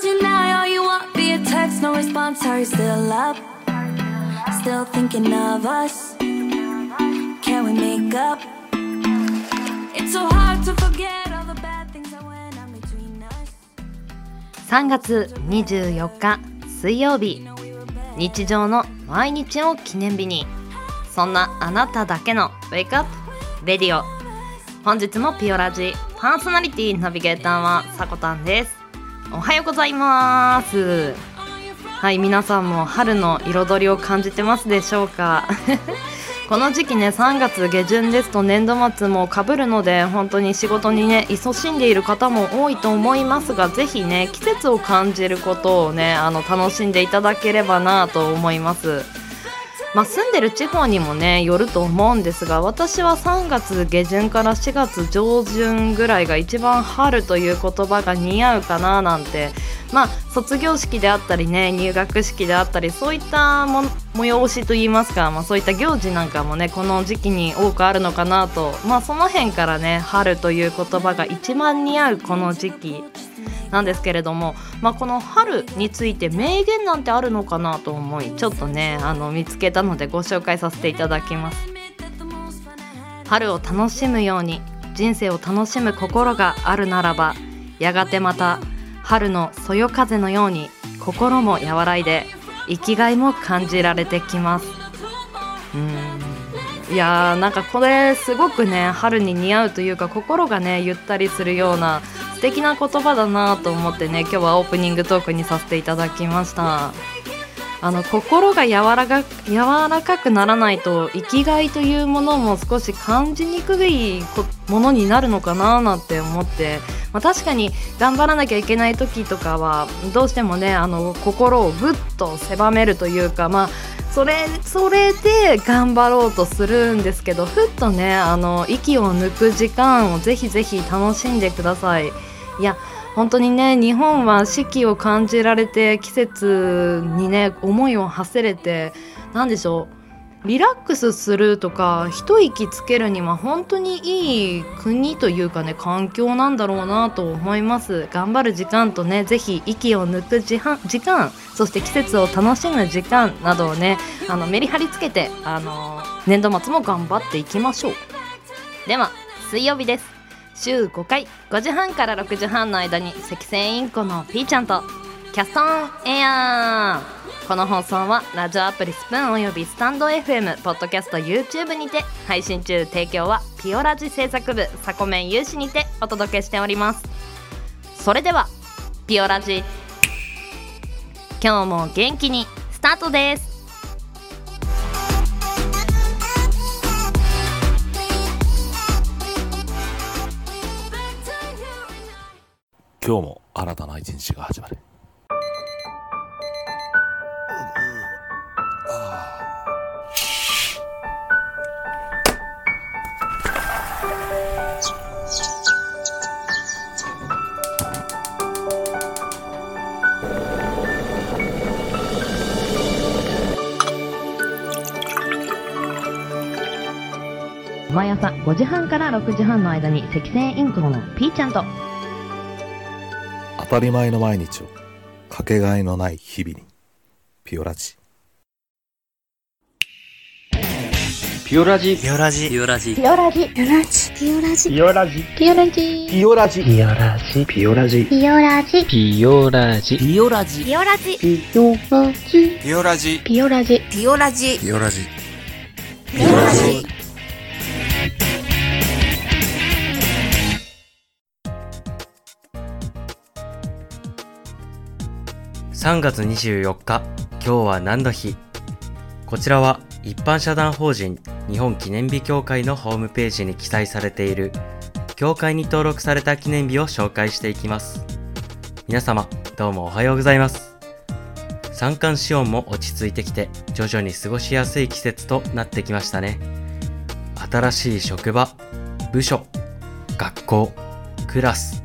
Tonight, all you want via text, no response. Are you still up? Still thinking of us? Can we make up? It's so hard to forget all the bad things that went on between us. 3月24日水曜日日常の毎日を記念日にそんなあなただけのウェイクアップレディオ本日もピオラジパーソナリティナビゲーターはさこたんです。おはようございます。はい皆さんも春の彩りを感じてますでしょうか。この時期ね3月下旬ですと年度末もかぶるので本当に仕事にね勤しんでいる方も多いと思いますがぜひね季節を感じることをねあの楽しんでいただければなと思います。まあ、住んでる地方にもねよると思うんですが私は3月下旬から4月上旬ぐらいが一番春という言葉が似合うかななんて。まあ卒業式であったりね入学式であったりそういったも催しといいますか、まあ、そういった行事なんかもねこの時期に多くあるのかなと。まあその辺からね春という言葉が一番似合うこの時期。なんですけれども、まあ、この春について名言なんてあるのかなと思いちょっとねあの見つけたのでご紹介させていただきます。春を楽しむように人生を楽しむ心があるならばやがてまた春のそよ風のように心も和らいで生きがいも感じられてきます。うん。いやーなんかこれすごくね春に似合うというか心がねゆったりするような素敵な言葉だなと思ってね今日はオープニングトークにさせていただきました。あの心が柔らか柔らかくならないと生きがいというものも少し感じにくいものになるのかななんて思って、まあ、確かに頑張らなきゃいけない時とかはどうしてもねあの心をぐっと狭めるというかまあそれそれで頑張ろうとするんですけどふっとねあの息を抜く時間をぜひぜひ楽しんでください。いや本当にね日本は四季を感じられて季節にね思いを馳せれて何でしょう？リラックスするとか一息つけるには本当にいい国というかね環境なんだろうなと思います。頑張る時間とねぜひ息を抜く時間そして季節を楽しむ時間などをねあのメリハリつけてあの年度末も頑張っていきましょう。では水曜日です。週5回5時半から6時半の間に赤線インコのピーちゃんとキャストンエア。ーこの放送はラジオアプリスプーンおよびスタンド FM ポッドキャスト YouTube にて配信中提供はピオラジ制作部サコメン有志にてお届けしております。それではピオラジ今日も元気にスタートです。今日も新たな一日が始まる。毎朝5時半から6時半の間に赤線インコのピーちゃんと当たり前の毎日をかけがえのない日々にピオラジピオラジピオラジピオラジピオラジ。ピオラジ。ピオラジ。ピオラジピオラジ。ピオラジピオラジピオラジピオラジ。ピオラジピオラジピオラジ。ピオラジピオラジピオラジ。ピオラジピオラジピオラジ。3月24日今日は何の日？こちらは一般社団法人日本記念日協会のホームページに記載されている協会に登録された記念日を紹介していきます。皆様どうもおはようございます。三寒四温も落ち着いてきて徐々に過ごしやすい季節となってきましたね。新しい職場部署学校クラス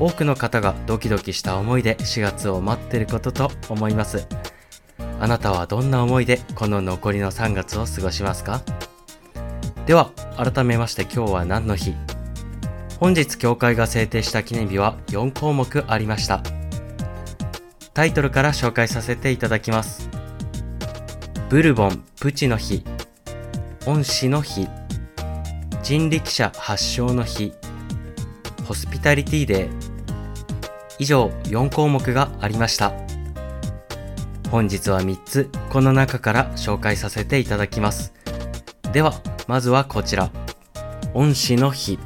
多くの方がドキドキした思いで4月を待ってることと思います。あなたはどんな思いでこの残りの3月を過ごしますか？では改めまして今日は何の日？本日協会が制定した記念日は4項目ありました。タイトルから紹介させていただきます。ブルボンプチの日。恩師の日。人力車発祥の日。ホスピタリティデー。以上4項目がありました。本日は3つこの中から紹介させていただきます。ではまずはこちら。恩師の日。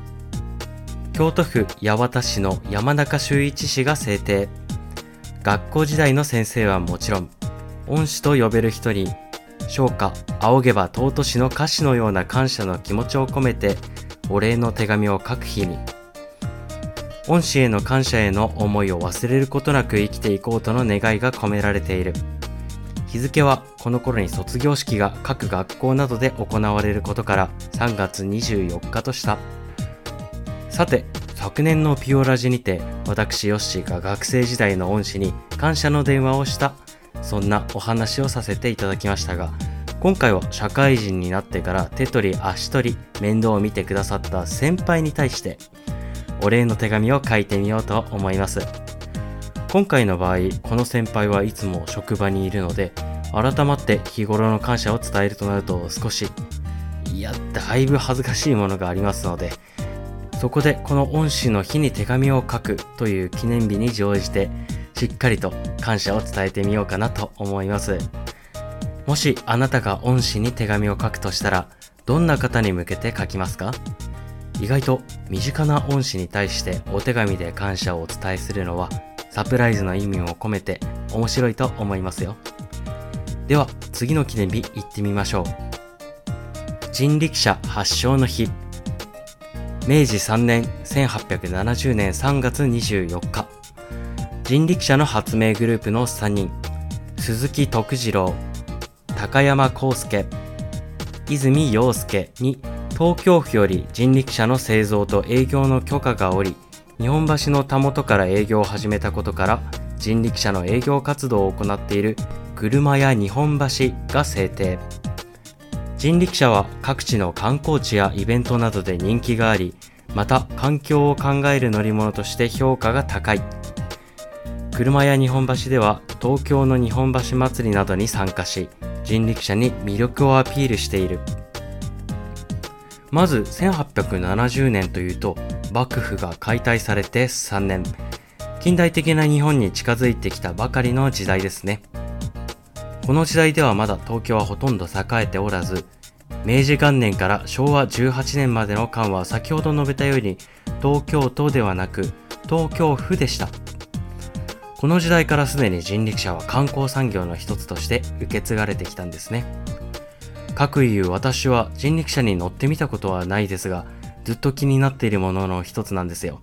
京都府八幡市の山中修一氏が制定。学校時代の先生はもちろん恩師と呼べる人に唱歌仰げば尊しの歌詞のような感謝の気持ちを込めてお礼の手紙を書く日に恩師への感謝への思いを忘れることなく生きていこうとの願いが込められている。日付はこの頃に卒業式が各学校などで行われることから3月24日とした。さて昨年のピオラジにて私ヨッシーが学生時代の恩師に感謝の電話をした。そんなお話をさせていただきましたが今回は社会人になってから手取り足取り面倒を見てくださった先輩に対してお礼の手紙を書いてみようと思います。今回の場合この先輩はいつも職場にいるので改まって日頃の感謝を伝えるとなると少しいやだいぶ恥ずかしいものがありますのでそこでこの恩師の日に手紙を書くという記念日に乗じてしっかりと感謝を伝えてみようかなと思います。もしあなたが恩師に手紙を書くとしたらどんな方に向けて書きますか？意外と身近な恩師に対してお手紙で感謝をお伝えするのはサプライズの意味を込めて面白いと思いますよ。では次の記念日行ってみましょう。人力車発祥の日。明治3年1870年3月24日。人力車の発明グループの3人。鈴木徳次郎高山康介泉洋介に東京府より人力車の製造と営業の許可が下り日本橋のたもとから営業を始めたことから人力車の営業活動を行っている車屋日本橋が制定。人力車は各地の観光地やイベントなどで人気がありまた環境を考える乗り物として評価が高い。車屋日本橋では東京の日本橋祭りなどに参加し人力車に魅力をアピールしている。まず1870年というと幕府が解体されて3年。近代的な日本に近づいてきたばかりの時代ですね。この時代ではまだ東京はほとんど栄えておらず明治元年から昭和18年までの間は先ほど述べたように東京都ではなく東京府でした。この時代からすでに人力車は観光産業の一つとして受け継がれてきたんですね。各言う私は人力車に乗ってみたことはないですがずっと気になっているものの一つなんですよ。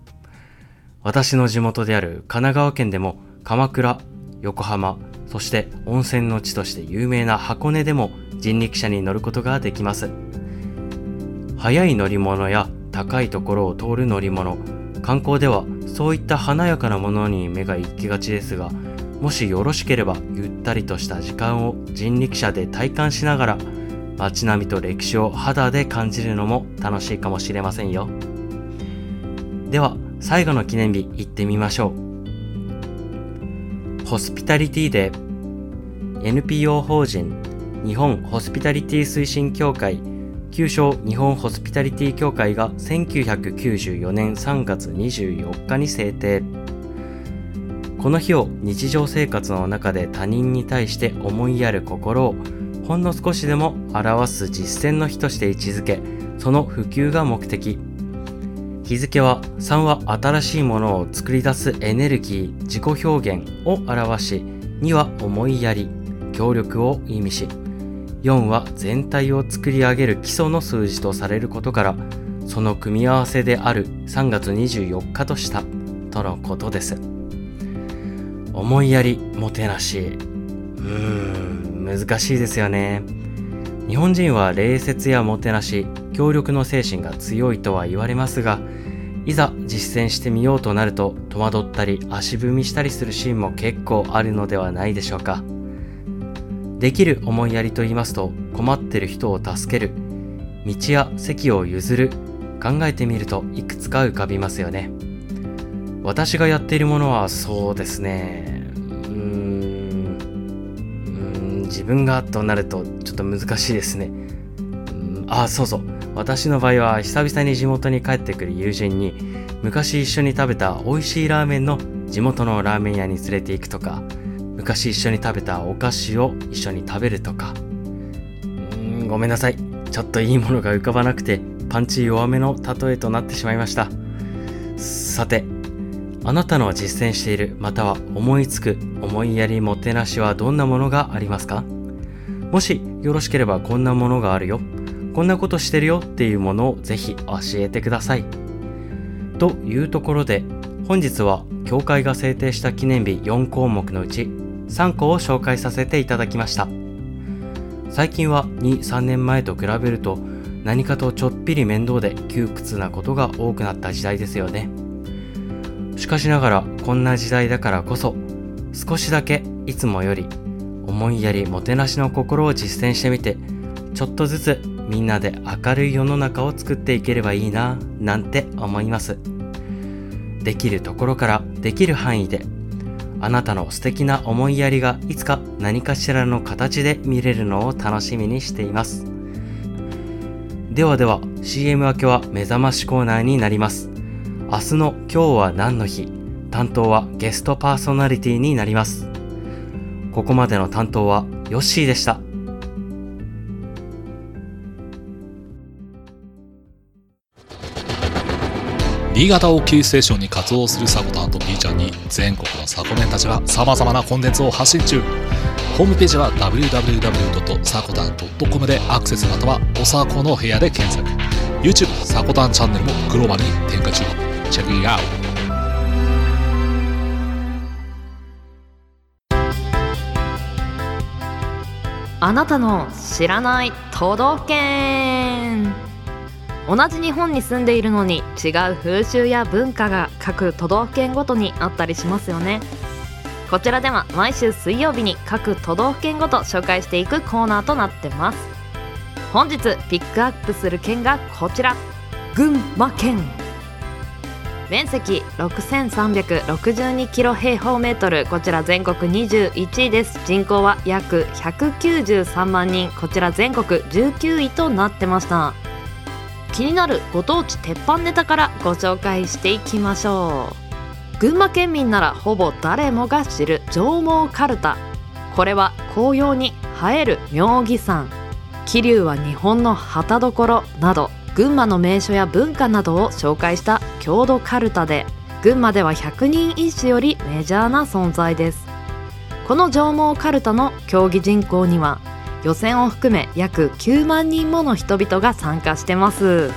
私の地元である神奈川県でも鎌倉横浜そして温泉の地として有名な箱根でも人力車に乗ることができます。速い乗り物や高いところを通る乗り物観光ではそういった華やかなものに目が行きがちですがもしよろしければゆったりとした時間を人力車で体感しながら街並みと歴史を肌で感じるのも楽しいかもしれませんよ。では最後の記念日行ってみましょう。ホスピタリティデー。NPO 法人日本ホスピタリティ推進協会。旧称日本ホスピタリティ協会が1994年3月24日に制定。この日を日常生活の中で他人に対して思いやる心をほんの少しでも表す実践の日として位置づけその普及が目的。日付は3は新しいものを作り出すエネルギー自己表現を表し2は思いやり協力を意味し4は全体を作り上げる基礎の数字とされることからその組み合わせである3月24日としたとのことです。思いやりもてなし。うーん。難しいですよね。日本人は礼節やもてなし協力の精神が強いとは言われますがいざ実践してみようとなると戸惑ったり足踏みしたりするシーンも結構あるのではないでしょうか。できる思いやりと言いますと困ってる人を助ける道や席を譲る考えてみるといくつか浮かびますよね。私がやっているものはそうですね。自分がとなるとちょっと難しいですね。うんあそうそう。私の場合は久々に地元に帰ってくる友人に昔一緒に食べた美味しいラーメンの地元のラーメン屋に連れて行くとか昔一緒に食べたお菓子を一緒に食べるとか。うんごめんなさい。ちょっといいものが浮かばなくてパンチ弱めの例えとなってしまいました。さてあなたの実践しているまたは思いつく思いやりもてなしはどんなものがありますか？もしよろしければこんなものがあるよ。こんなことしてるよっていうものをぜひ教えてください。というところで本日は協会が制定した記念日4項目のうち3個を紹介させていただきました。最近は23年前と比べると何かとちょっぴり面倒で窮屈なことが多くなった時代ですよね。しかしながらこんな時代だからこそ少しだけいつもより思いやりもてなしの心を実践してみてちょっとずつみんなで明るい世の中を作っていければいいななんて思います。できるところからできる範囲であなたの素敵な思いやりがいつか何かしらの形で見れるのを楽しみにしています。ではでは CM 明けは目覚ましコーナーになります。明日の今日は何の日？担当はゲストパーソナリティになります。ここまでの担当はヨッシーでした。新潟をキーステーションに活動するサコタンと B ちゃんに全国のサコメンたちが様々なコンテンツを発信中。ホームページは www.sakotan.com でアクセスまたはおさこの部屋で検索。YouTube サコタンチャンネルもグローバルに展開中。チェックイアウトあなたの知らない都道府県。同じ日本に住んでいるのに違う風習や文化が各都道府県ごとにあったりしますよね。こちらでは毎週水曜日に各都道府県ごと紹介していくコーナーとなってます。本日ピックアップする県がこちら。群馬県。面積6362キロ平方メートル。こちら全国21位です。人口は約193万人。こちら全国19位となってました。気になるご当地鉄板ネタからご紹介していきましょう。群馬県民ならほぼ誰もが知る上毛かるた。これは紅葉に映える妙義山。桐生は日本の旗所など群馬の名所や文化などを紹介した郷土かるたで群馬では百人一首よりメジャーな存在です。この上毛かるたの競技人口には予選を含め約9万人もの人々が参加してます。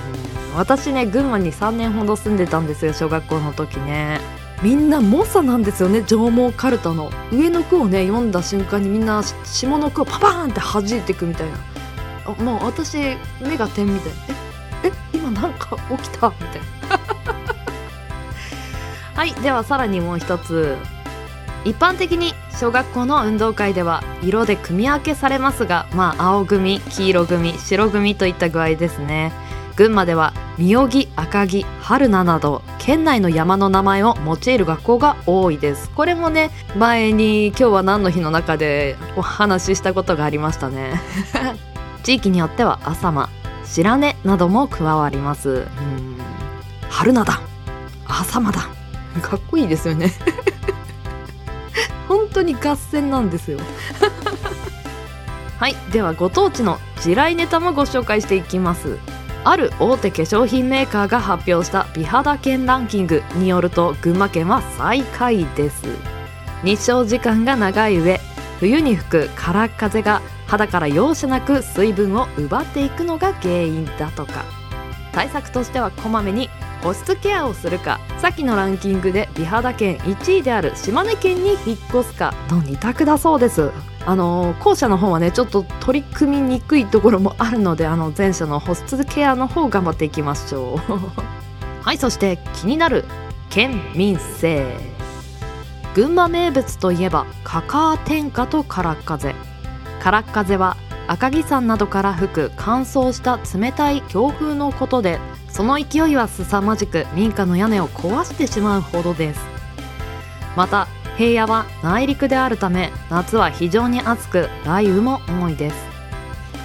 私ね群馬に3年ほど住んでたんですよ小学校の時ね。みんな猛者なんですよね上毛かるたの。上の句をね読んだ瞬間にみんな下の句をパパーンって弾いていくみたいな。あもう私目が点みたいな。え？なんか起きたみたいな。はいではさらにもう一つ。一般的に小学校の運動会では色で組み分けされますがまあ青組黄色組白組といった具合ですね。群馬では御木赤城春菜など県内の山の名前を用いる学校が多いです。これもね前に今日は何の日の中でお話ししたことがありましたね。地域によっては朝間白根なども加わります。うん。春菜だ。朝間だ。かっこいいですよね。本当に合戦なんですよ。はい。ではご当地の地雷ネタもご紹介していきます。ある大手化粧品メーカーが発表した美肌県ランキングによると群馬県は最下位です。日照時間が長い上冬に吹く空っ風が肌から容赦なく水分を奪っていくのが原因だとか。対策としてはこまめに保湿ケアをするか。さっきのランキングで美肌県1位である島根県に引っ越すか。の2択だそうです。あの後者の方はねちょっと取り組みにくいところもあるのであの前者の保湿ケアの方頑張っていきましょう。はいそして気になる県民性。群馬名物といえばカカア天下と空っ風。空っ風は赤城山などから吹く乾燥した冷たい強風のことでその勢いは凄まじく民家の屋根を壊してしまうほどです。また平野は内陸であるため夏は非常に暑く雷雨も多いです。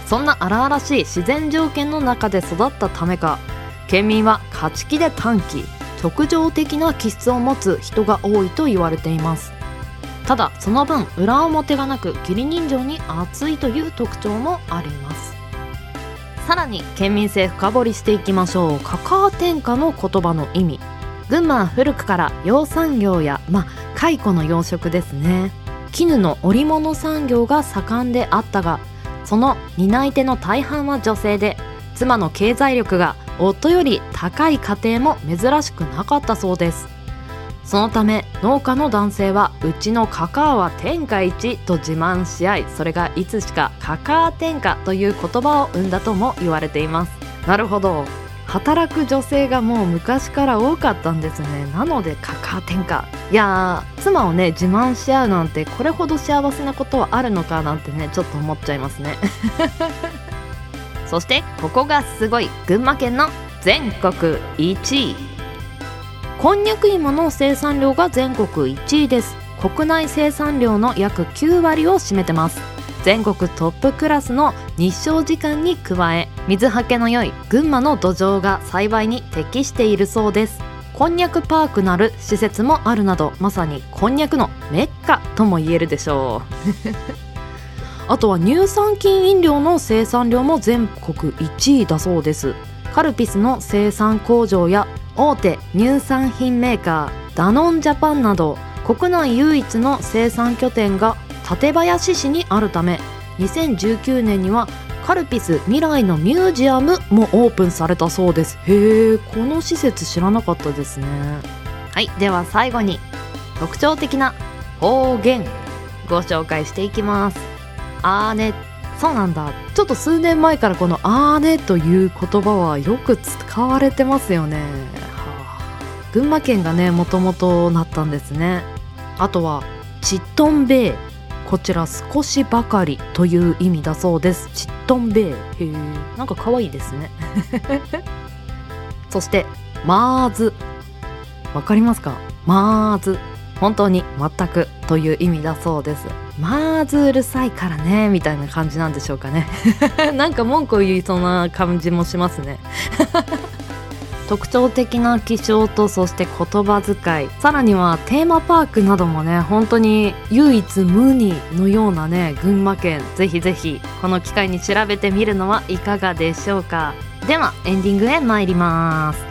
そんな荒々しい自然条件の中で育ったためか県民は勝ち気で短気直情的な気質を持つ人が多いと言われています。ただその分裏表がなく義理人情に熱いという特徴もあります。さらに県民性深掘りしていきましょう。カカア天下の言葉の意味。群馬は古くから養蚕業やまあ蚕の養殖ですね。絹の織物産業が盛んであったがその担い手の大半は女性で妻の経済力が夫より高い家庭も珍しくなかったそうです。そのため農家の男性はうちのカカアは天下一と自慢し合いそれがいつしかカカア天下という言葉を生んだとも言われています。なるほど。働く女性がもう昔から多かったんですね。なのでカカア天下。いやー妻をね自慢し合うなんてこれほど幸せなことはあるのかなんてねちょっと思っちゃいますね。そしてここがすごい。群馬県の全国1位こんにゃく芋の生産量が全国1位です。国内生産量の約9割を占めてます。全国トップクラスの日照時間に加え水はけの良い群馬の土壌が栽培に適しているそうです。こんにゃくパークなる施設もあるなどまさにこんにゃくのメッカとも言えるでしょう。あとは乳酸菌飲料の生産量も全国1位だそうです。カルピスの生産工場や大手乳産品メーカーダノンジャパンなど国内唯一の生産拠点が館林市にあるため2019年にはカルピス未来のミュージアムもオープンされたそうです。へえこの施設知らなかったですね。はいでは最後に特徴的な方言ご紹介していきます。あーねそうなんだ。ちょっと数年前からこの「あーね」という言葉はよく使われてますよね、はあ、群馬県がねもともとなったんですね。あとは「チットンベイ」こちら少しばかりという意味だそうです。チットンベイへえ。なんか可愛いですね。そしてマーズわかりますか？マーズ本当に全くという意味だそうです。まずうるさいからねみたいな感じなんでしょうかね。なんか文句を言いそうな感じもしますね。特徴的な気象とそして言葉遣い。さらにはテーマパークなどもね本当に唯一無二のようなね群馬県。ぜひぜひこの機会に調べてみるのはいかがでしょうか。ではエンディングへ参ります。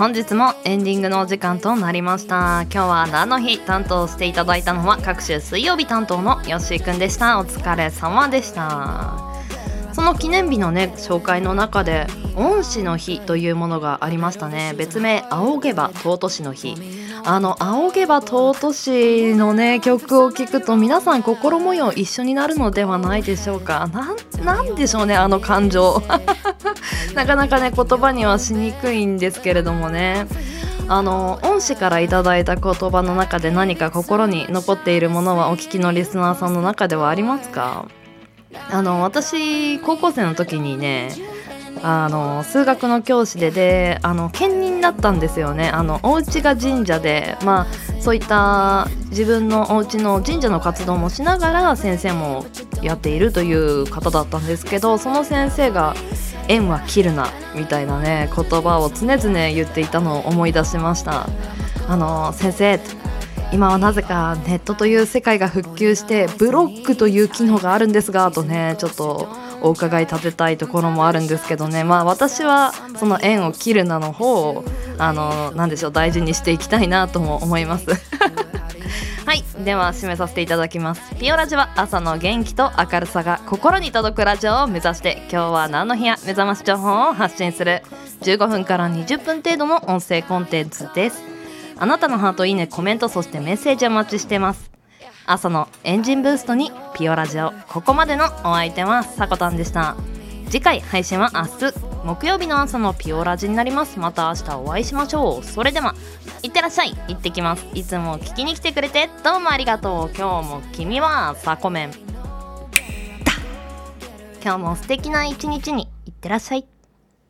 本日もエンディングのお時間となりました。今日は何の日？担当していただいたのは各種水曜日担当のよっしーくんでした。お疲れ様でした。その記念日のね紹介の中で恩師の日というものがありましたね。別名仰げば尊しの日。あの仰げば尊しのね曲を聴くと皆さん心模様一緒になるのではないでしょうか。なんなんでしょうねあの感情。なかなかね言葉にはしにくいんですけれどもね。あの恩師からいただいた言葉の中で何か心に残っているものはお聞きのリスナーさんの中ではありますか？あの私高校生の時にねあの数学の教師でであの兼任だったんですよねあのお家が神社でまあそういった自分のお家の神社の活動もしながら先生もやっているという方だったんですけどその先生が「縁は切るな」みたいなね言葉を常々言っていたのを思い出しました。あの先生今はなぜかネットという世界が復旧してブロックという機能があるんですがとねちょっとお伺い立てたいところもあるんですけどね。まあ私はその縁を切るなの方をあのなんでしょう大事にしていきたいなとも思います。はいでは締めさせていただきます。ピオラジは朝の元気と明るさが心に届くラジオを目指して今日は何の日や？目覚まし情報を発信する。15分から20分程度の音声コンテンツです。あなたのハートいいねコメントそしてメッセージお待ちしてます。朝のエンジンブーストにピオラジオここまでのお相手はさこたんでした。次回配信は明日木曜日の朝のピオラジになります。また明日お会いしましょう。それではいってらっしゃい。行ってきます。いつも聞きに来てくれてどうもありがとう。今日も君はサコメンだ。今日も素敵な一日にいってらっしゃい。